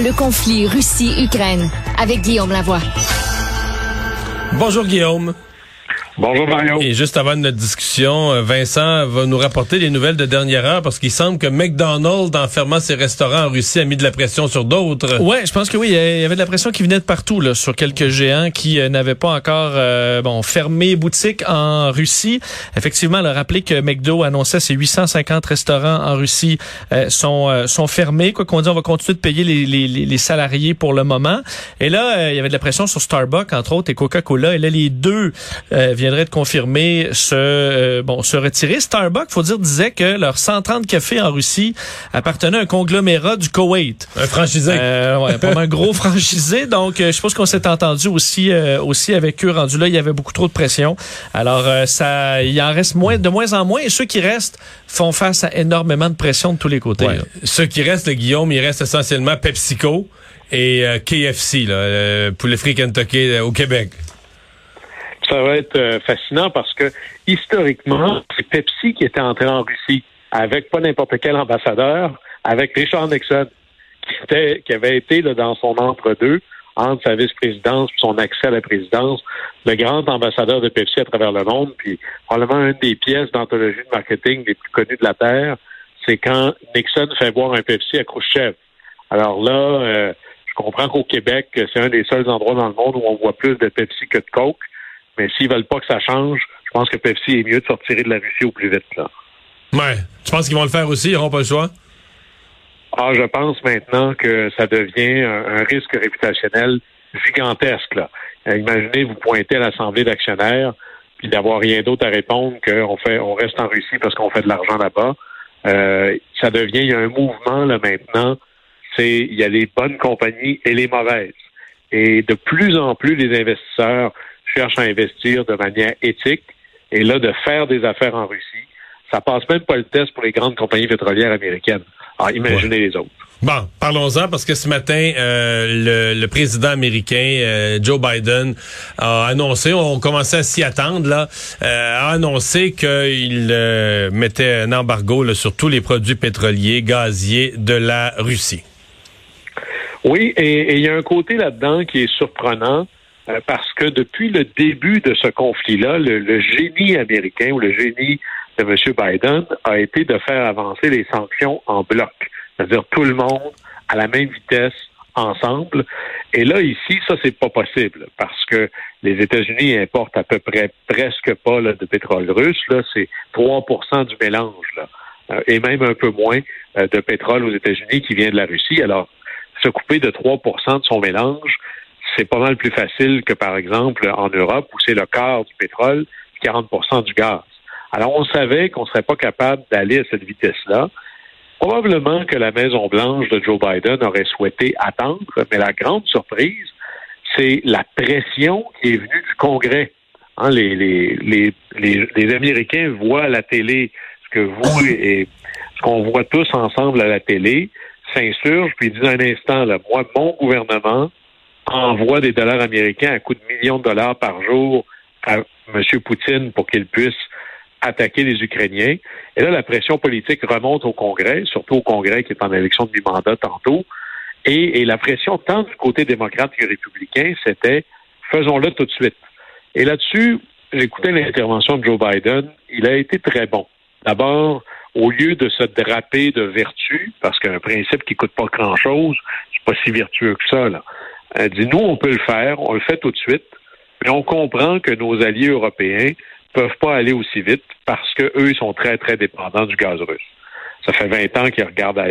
le conflit Russie-Ukraine avec Guillaume Lavoie. Bonjour Guillaume. Bonjour Mario. Et juste avant notre discussion, euh, Vincent va nous rapporter les nouvelles de dernière heure parce qu'il semble que McDonald's, en fermant ses restaurants en Russie, a mis de la pression sur d'autres. Ouais, je pense que oui, il y avait de la pression qui venait de partout là, sur quelques géants qui euh, n'avaient pas encore euh, bon fermé boutique en Russie. Effectivement, elle a rappelé que McDo annonçait ses 850 restaurants en Russie sont sont fermés. Quoi qu'on dise, on va continuer de payer les, les, les, salariés pour le moment. Et là, il y avait de la pression sur Starbucks entre autres et Coca-Cola. Et là, les deux viennent de confirmer ce euh, bon se retirer. Starbucks, faut dire, disait que leurs 130 cafés en Russie appartenaient à un conglomérat du Koweït. Un franchisé. Euh, ouais, pas un gros franchisé. Donc, euh, je pense qu'on s'est entendu aussi euh, aussi avec eux. Rendu là, il y avait beaucoup trop de pression. Alors, ça, il en reste moins de moins en moins. Et ceux qui restent font face à énormément de pression de tous les côtés. Ceux qui restent, le Guillaume, il reste essentiellement PepsiCo et KFC, là, pour le Free Kentucky au Québec ça va être euh, fascinant parce que historiquement, c'est Pepsi qui était entré en Russie avec pas n'importe quel ambassadeur, avec Richard Nixon, qui, était, qui avait été là, dans son entre-deux, entre sa vice-présidence et son accès à la présidence, le grand ambassadeur de Pepsi à travers le monde, puis probablement une des pièces d'anthologie de marketing les plus connues de la Terre, c'est quand Nixon fait boire un Pepsi à Khrushchev. Alors là, euh, je comprends qu'au Québec, c'est un des seuls endroits dans le monde où on voit plus de Pepsi que de Coke. Mais s'ils veulent pas que ça change, je pense que Pepsi est mieux de sortir de la Russie au plus vite. Là. Ouais. Tu penses qu'ils vont le faire aussi? Ils n'auront pas le choix? Ah, je pense maintenant que ça devient un, risque réputationnel gigantesque. Là. Euh, imaginez, vous pointez à l'Assemblée d'actionnaires, puis d'avoir rien d'autre à répondre qu'on fait, on reste en Russie parce qu'on fait de l'argent là-bas. Euh, ça devient, il y a un mouvement là maintenant. C'est, il y a les bonnes compagnies et les mauvaises. Et de plus en plus, les investisseurs cherche à investir de manière éthique. Et là, de faire des affaires en Russie, ça passe même pas le test pour les grandes compagnies pétrolières américaines. Alors, imaginez les autres. Bon, parlons-en parce que ce matin, euh, le, président américain euh, Joe Biden a annoncé, on commençait à s'y attendre là, euh, a annoncé qu'il mettait un embargo sur tous les produits pétroliers, gaziers de la Russie. Oui, et il y a un côté là-dedans qui est surprenant. Euh, parce que depuis le début de ce conflit-là, le, génie américain ou le génie de M. Biden a été de faire avancer les sanctions en bloc, c'est-à-dire tout le monde à la même vitesse ensemble. Et là, ici, ça, c'est pas possible parce que les États-Unis importent à peu près presque pas de pétrole russe. Là, c'est 3% du mélange, là, euh, et même un peu moins euh, de pétrole aux États-Unis qui vient de la Russie. Alors, se couper de 3% de son mélange, c'est pas mal plus facile que, par exemple, en Europe, où c'est le quart du pétrole, 40% du gaz. Alors, on savait qu'on ne serait pas capable d'aller à cette vitesse-là. Probablement que la Maison-Blanche de Joe Biden aurait souhaité attendre, mais la grande surprise, c'est la pression qui est venue du Congrès. Hein, les, les, les, les, Américains voient à la télé ce que vous et ce qu'on voit tous ensemble à la télé, s'insurgent, puis disent un instant, là, moi, mon gouvernement envoie des dollars américains à coût de millions de dollars par jour à M. Poutine pour qu'il puisse attaquer les Ukrainiens. Et là, la pression politique remonte au Congrès, surtout au Congrès qui est en élection de mi-mandat tantôt. Et, la pression, tant du côté démocrate que républicain, c'était faisons-le tout de suite. Et là-dessus, j'écoutais l'intervention de Joe Biden. Il a été très bon. D'abord, au lieu de se draper de vertu, parce qu'un principe qui coûte pas grand-chose, c'est pas si vertueux que ça, là. Elle dit, nous, on peut le faire, on le fait tout de suite, mais on comprend que nos alliés européens peuvent pas aller aussi vite parce qu'eux, ils sont très, très dépendants du gaz russe. Ça fait 20 ans qu'ils regardent,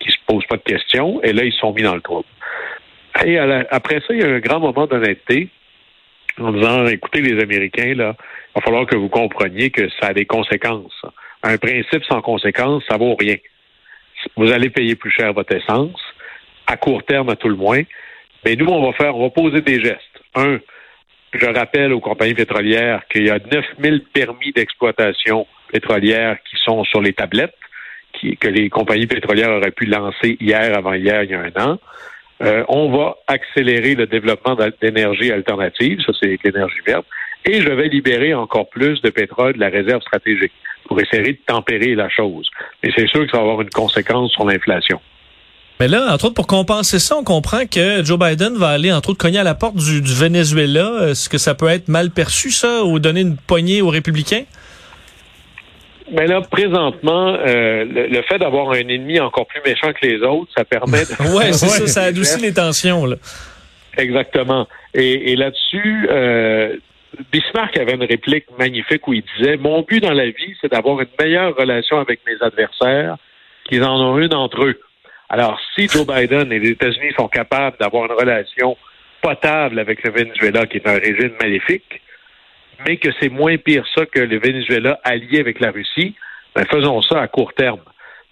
qu'ils se posent pas de questions, et là, ils sont mis dans le trouble. Et après ça, il y a un grand moment d'honnêteté en disant, écoutez, les Américains, là, il va falloir que vous compreniez que ça a des conséquences. Un principe sans conséquence, ça vaut rien. Vous allez payer plus cher votre essence, à court terme à tout le moins, mais nous, on va faire, on va poser des gestes. Un, je rappelle aux compagnies pétrolières qu'il y a 9000 permis d'exploitation pétrolière qui sont sur les tablettes, que les compagnies pétrolières auraient pu lancer hier, avant hier, il y a un an. Euh, on va accélérer le développement d'énergie alternative, ça c'est l'énergie verte, et je vais libérer encore plus de pétrole de la réserve stratégique pour essayer de tempérer la chose. Mais c'est sûr que ça va avoir une conséquence sur l'inflation. Mais là, entre autres, pour compenser ça, on comprend que Joe Biden va aller, entre autres, cogner à la porte du, du Venezuela. Est-ce que ça peut être mal perçu, ça, ou donner une poignée aux républicains? Mais là, présentement, euh, le, fait d'avoir un ennemi encore plus méchant que les autres, ça permet de... ouais, c'est ça, ça adoucit les tensions, là. Exactement. Et, et là-dessus, euh, Bismarck avait une réplique magnifique où il disait Mon but dans la vie, c'est d'avoir une meilleure relation avec mes adversaires qu'ils en ont une entre eux. Alors, si Joe Biden et les États-Unis sont capables d'avoir une relation potable avec le Venezuela, qui est un régime maléfique, mais que c'est moins pire ça que le Venezuela allié avec la Russie, ben faisons ça à court terme.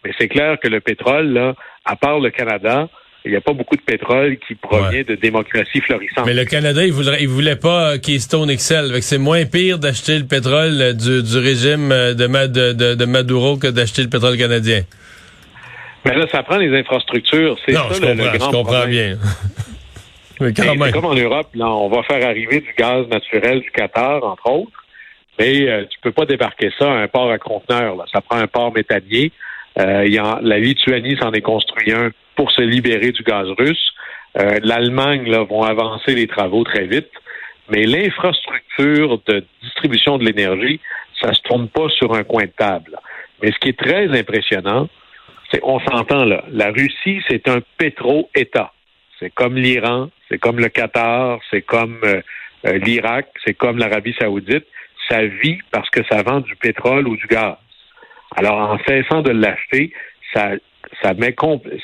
Mais c'est clair que le pétrole, là, à part le Canada, il n'y a pas beaucoup de pétrole qui provient de démocratie florissante. Mais le Canada, il voulait, il voulait pas Keystone XL. C'est moins pire d'acheter le pétrole du, du régime de, de, de Maduro que d'acheter le pétrole canadien. Mais là, ça prend les infrastructures. C'est ça je le, grand je comprends bien. Mais c'est comme en Europe, là, on va faire arriver du gaz naturel du Qatar, entre autres, mais euh, tu peux pas débarquer ça à un port à conteneurs. Là. Ça prend un port métallier. Euh, y a, la Lituanie s'en est construit un pour se libérer du gaz russe. Euh, L'Allemagne là, vont avancer les travaux très vite, mais l'infrastructure de distribution de l'énergie, ça se tourne pas sur un coin de table. Mais ce qui est très impressionnant, on s'entend là, la Russie, c'est un pétro-État. C'est comme l'Iran, c'est comme le Qatar, c'est comme euh, euh, l'Irak, c'est comme l'Arabie saoudite. Ça vit parce que ça vend du pétrole ou du gaz. Alors, en cessant de l'acheter, ça, ça met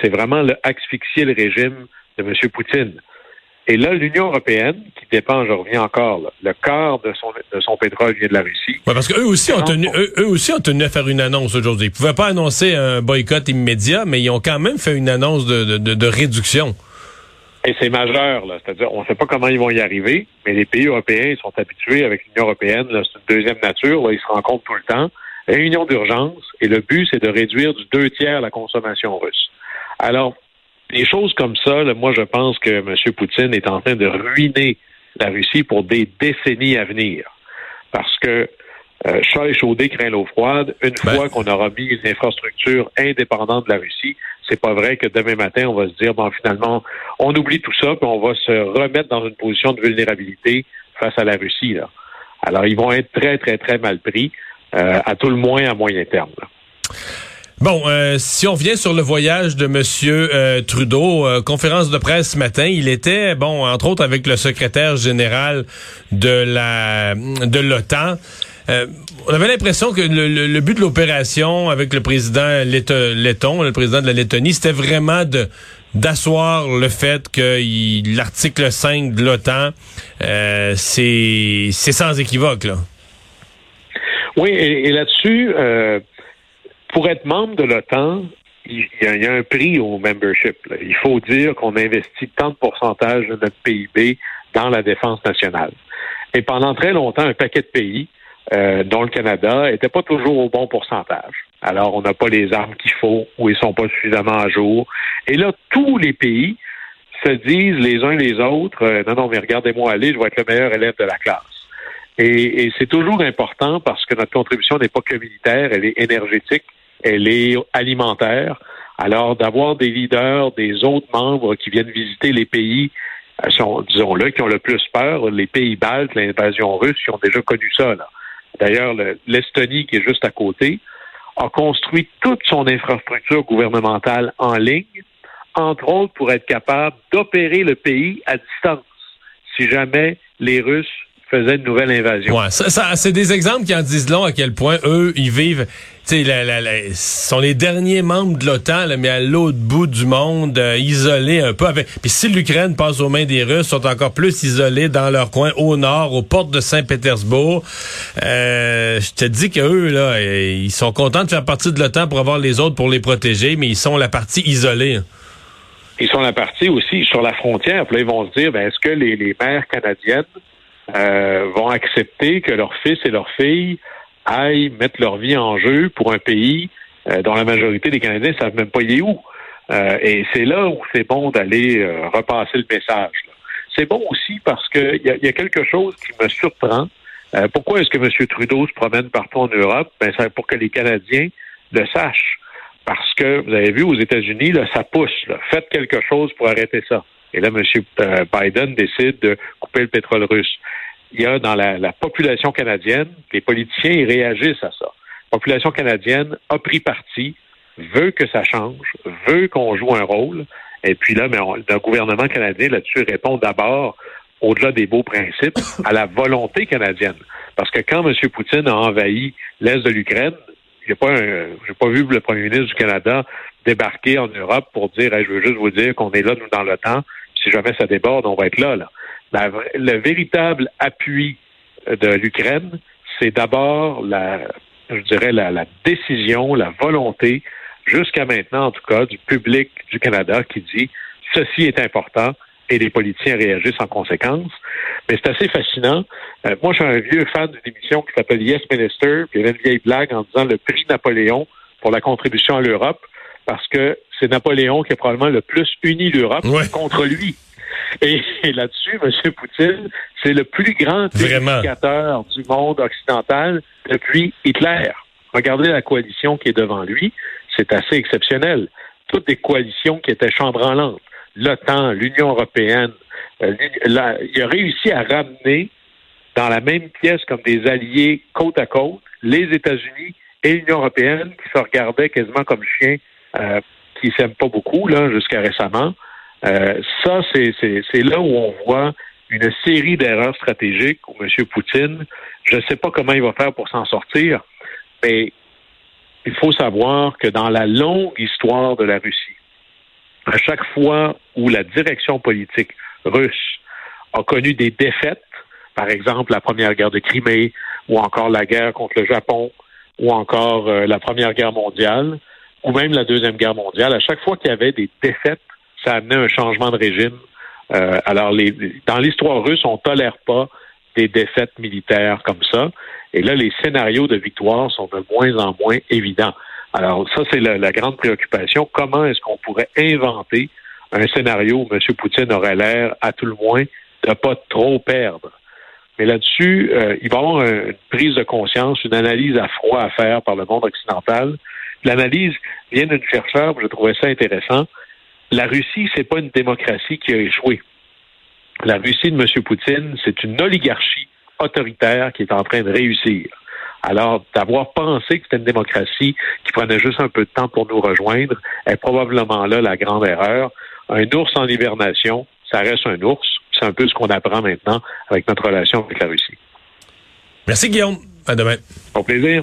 c'est vraiment le asphyxier le régime de M. Poutine. Et là, l'Union européenne, qui dépend, je reviens encore, le quart de son, de son pétrole vient de la Russie. Ouais, parce qu'eux aussi, ont tenu, eux, aussi ont tenu à faire une annonce aujourd'hui. Ils ne pouvaient pas annoncer un boycott immédiat, mais ils ont quand même fait une annonce de, de, de réduction. Et c'est majeur, là. C'est-à-dire, on ne sait pas comment ils vont y arriver, mais les pays européens ils sont habitués avec l'Union européenne. C'est une deuxième nature. Là, ils se rencontrent tout le temps. Réunion d'urgence. Et le but, c'est de réduire du deux tiers la consommation russe. Alors, des choses comme ça, là, moi, je pense que M. Poutine est en train de ruiner la Russie pour des décennies à venir. Parce que euh, chat échaudé craint l'eau froide. Une ben. fois qu'on aura mis une infrastructure indépendante de la Russie, c'est pas vrai que demain matin, on va se dire, bon, finalement, on oublie tout ça, puis on va se remettre dans une position de vulnérabilité face à la Russie. Là. Alors, ils vont être très, très, très mal pris, euh, à tout le moins à moyen terme. Bon, euh, si on vient sur le voyage de Monsieur euh, Trudeau, conférence de presse ce matin, il était bon, entre autres avec le secrétaire général de la de l'OTAN. Euh, on avait l'impression que le, but de l'opération avec le président letton, le président de la Lettonie, c'était vraiment de d'asseoir le fait que l'article 5 de l'OTAN, euh, c'est sans équivoque. Là. Oui, et, là-dessus, euh, pour être membre de l'OTAN, il y, a, un prix au membership. Il faut dire qu'on investit tant de pourcentage de notre PIB dans la défense nationale. Et pendant très longtemps, un paquet de pays euh, dont le Canada n'était pas toujours au bon pourcentage. Alors, on n'a pas les armes qu'il faut ou ils sont pas suffisamment à jour. Et là, tous les pays se disent les uns les autres, euh, non, non, mais regardez-moi aller, je vais être le meilleur élève de la classe. Et, et c'est toujours important parce que notre contribution n'est pas que militaire, elle est énergétique, elle est alimentaire. Alors, d'avoir des leaders, des autres membres qui viennent visiter les pays euh, disons-le, qui ont le plus peur, les pays baltes, l'invasion russe, qui ont déjà connu ça. D'ailleurs, l'Estonie, qui est juste à côté, a construit toute son infrastructure gouvernementale en ligne, entre autres pour être capable d'opérer le pays à distance si jamais les Russes faisait une nouvelle invasion. Ouais, ça, ça c'est des exemples qui en disent long à quel point eux, ils vivent. Tu sais, sont les derniers membres de l'OTAN, mais à l'autre bout du monde, euh, isolés un peu. Avec... Puis si l'Ukraine passe aux mains des Russes, sont encore plus isolés dans leur coin au nord, aux portes de Saint-Pétersbourg. Euh, je te dis qu'eux, là, ils sont contents de faire partie de l'OTAN pour avoir les autres pour les protéger, mais ils sont la partie isolée. Ils sont la partie aussi sur la frontière. Puis là, ils vont se dire, ben, est-ce que les, les mères canadiennes euh, vont accepter que leurs fils et leurs filles aillent mettre leur vie en jeu pour un pays euh, dont la majorité des Canadiens ne savent même pas y est où. Euh, et c'est là où c'est bon d'aller repasser le message. C'est bon aussi parce qu'il y, y, a quelque chose qui me surprend. pourquoi est-ce que M. Trudeau se promène partout en Europe? Ben, c'est pour que les Canadiens le sachent. Parce que, vous avez vu, aux États-Unis, là, ça pousse. Là. Faites quelque chose pour arrêter ça. Et là, M. Biden décide de couper le pétrole russe. Il y a dans la, la population canadienne, les politiciens ils réagissent à ça. La population canadienne a pris parti, veut que ça change, veut qu'on joue un rôle. Et puis là, mais le gouvernement canadien là-dessus répond d'abord, au-delà des beaux principes, à la volonté canadienne. Parce que quand M. Poutine a envahi l'Est de l'Ukraine, j'ai pas, pas vu le premier ministre du Canada débarquer en Europe pour dire, je veux juste vous dire qu'on est là, nous, dans le temps. Si jamais ça déborde, on va être là. là. le véritable appui de l'Ukraine, c'est d'abord la, je dirais, la, décision, la volonté, jusqu'à maintenant, en tout cas, du public du Canada qui dit, ceci est important, et les politiciens réagissent en conséquence. Mais c'est assez fascinant. Euh, moi, je suis un vieux fan d'une émission qui s'appelle Yes Minister, puis il y avait une vieille blague en disant le prix Napoléon pour la contribution à l'Europe, parce que c'est Napoléon qui a probablement le plus uni l'Europe contre lui. Et, là-dessus, M. Poutine, c'est le plus grand éducateur du monde occidental depuis Hitler. Regardez la coalition qui est devant lui, c'est assez exceptionnel. Toutes des coalitions qui étaient chambranlantes l'OTAN, l'Union européenne, euh, il a réussi à ramener dans la même pièce comme des alliés côte à côte les États-Unis et l'Union européenne qui se regardaient quasiment comme chiens euh, qui s'aiment pas beaucoup là jusqu'à récemment. Euh, ça, c'est là où on voit une série d'erreurs stratégiques où M. Poutine, je ne sais pas comment il va faire pour s'en sortir, mais il faut savoir que dans la longue histoire de la Russie, à chaque fois où la direction politique russe a connu des défaites, par exemple la première guerre de Crimée, ou encore la guerre contre le Japon, ou encore euh, la première guerre mondiale, ou même la deuxième guerre mondiale, à chaque fois qu'il y avait des défaites, ça amenait un changement de régime. Euh, alors, les, dans l'histoire russe, on tolère pas des défaites militaires comme ça. Et là, les scénarios de victoire sont de moins en moins évidents. Alors, ça, c'est la, grande préoccupation. Comment est-ce qu'on pourrait inventer un scénario où M. Poutine aurait l'air, à tout le moins, de ne pas trop perdre? Mais là-dessus, euh, il va y avoir une prise de conscience, une analyse à froid à faire par le monde occidental. L'analyse vient d'une chercheur, je trouvais ça intéressant. La Russie, c'est pas une démocratie qui a échoué. La Russie de M. Poutine, c'est une oligarchie autoritaire qui est en train de réussir. Alors, d'avoir pensé que c'était une démocratie qui prenait juste un peu de temps pour nous rejoindre est probablement là la grande erreur. Un ours en hibernation, ça reste un ours. C'est un peu ce qu'on apprend maintenant avec notre relation avec la Russie. Merci Guillaume. À demain. Au plaisir.